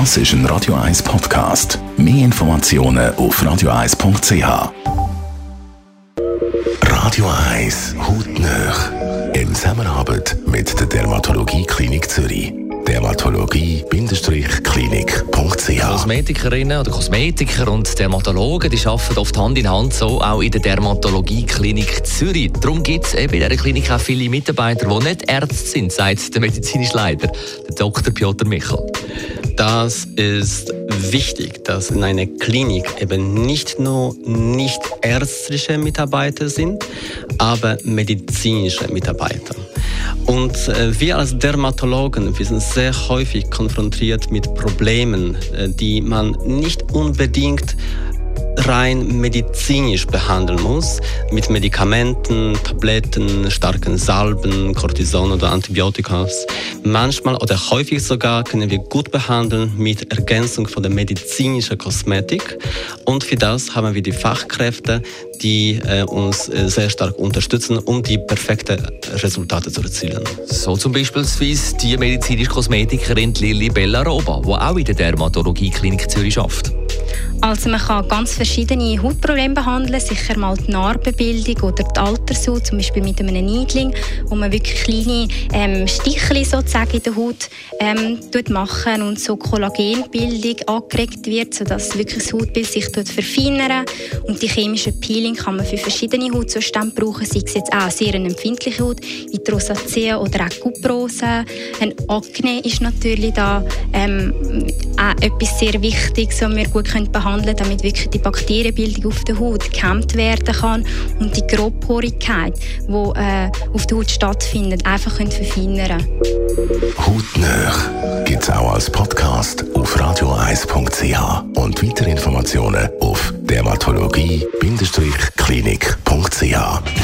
Das ist ein Radio 1 Podcast. Mehr Informationen auf radio1.ch. Radio 1 Hautnöch. In Zusammenarbeit mit der Dermatologie Klinik Zürich. Dermatologie-klinik.ch Kosmetikerinnen oder Kosmetiker und Dermatologen die arbeiten oft Hand in Hand, so auch in der Dermatologie-Klinik Zürich. Darum gibt es eben in dieser Klinik auch viele Mitarbeiter, die nicht Ärzte sind, sagt der medizinische Leiter, der Dr. Piotr Michel. Das ist wichtig, dass in einer Klinik eben nicht nur nicht ärztliche Mitarbeiter sind, aber medizinische Mitarbeiter. Und äh, wir als Dermatologen, wir sind sehr häufig konfrontiert mit Problemen, äh, die man nicht unbedingt rein medizinisch behandeln muss, mit Medikamenten, Tabletten, starken Salben, Cortison oder Antibiotika. Manchmal oder häufig sogar können wir gut behandeln mit Ergänzung von der medizinischen Kosmetik. Und für das haben wir die Fachkräfte, die äh, uns äh, sehr stark unterstützen, um die perfekten Resultate zu erzielen. So zum Beispiel die medizinische Kosmetikerin Lili Bellaroba, die auch in der Dermatologie-Klinik Zürich arbeitet. Also man kann ganz verschiedene Hautprobleme behandeln, sicher mal die Narbenbildung oder die Altershaut, zum Beispiel mit einem Needling, wo man wirklich kleine ähm, Stichchen sozusagen in der Haut ähm, machen und so Kollagenbildung angeregt wird, sodass wirklich das Hautbild sich verfeinern und die chemische Peeling kann man für verschiedene Hautzustände brauchen, sei es jetzt auch sehr eine empfindliche Haut, wie die Rosacea oder auch Kuprose. Ein Akne ist natürlich da ähm, auch etwas sehr Wichtiges, was wir gut behandeln können behandeln, damit wirklich die Bakterienbildung auf der Haut gekämmt werden kann und die Grobporigkeit, die äh, auf der Haut stattfindet, einfach können verfeinern Hautnöch gibt es auch als Podcast auf radioeis.ch und weitere Informationen auf dermatologie-klinik.ch.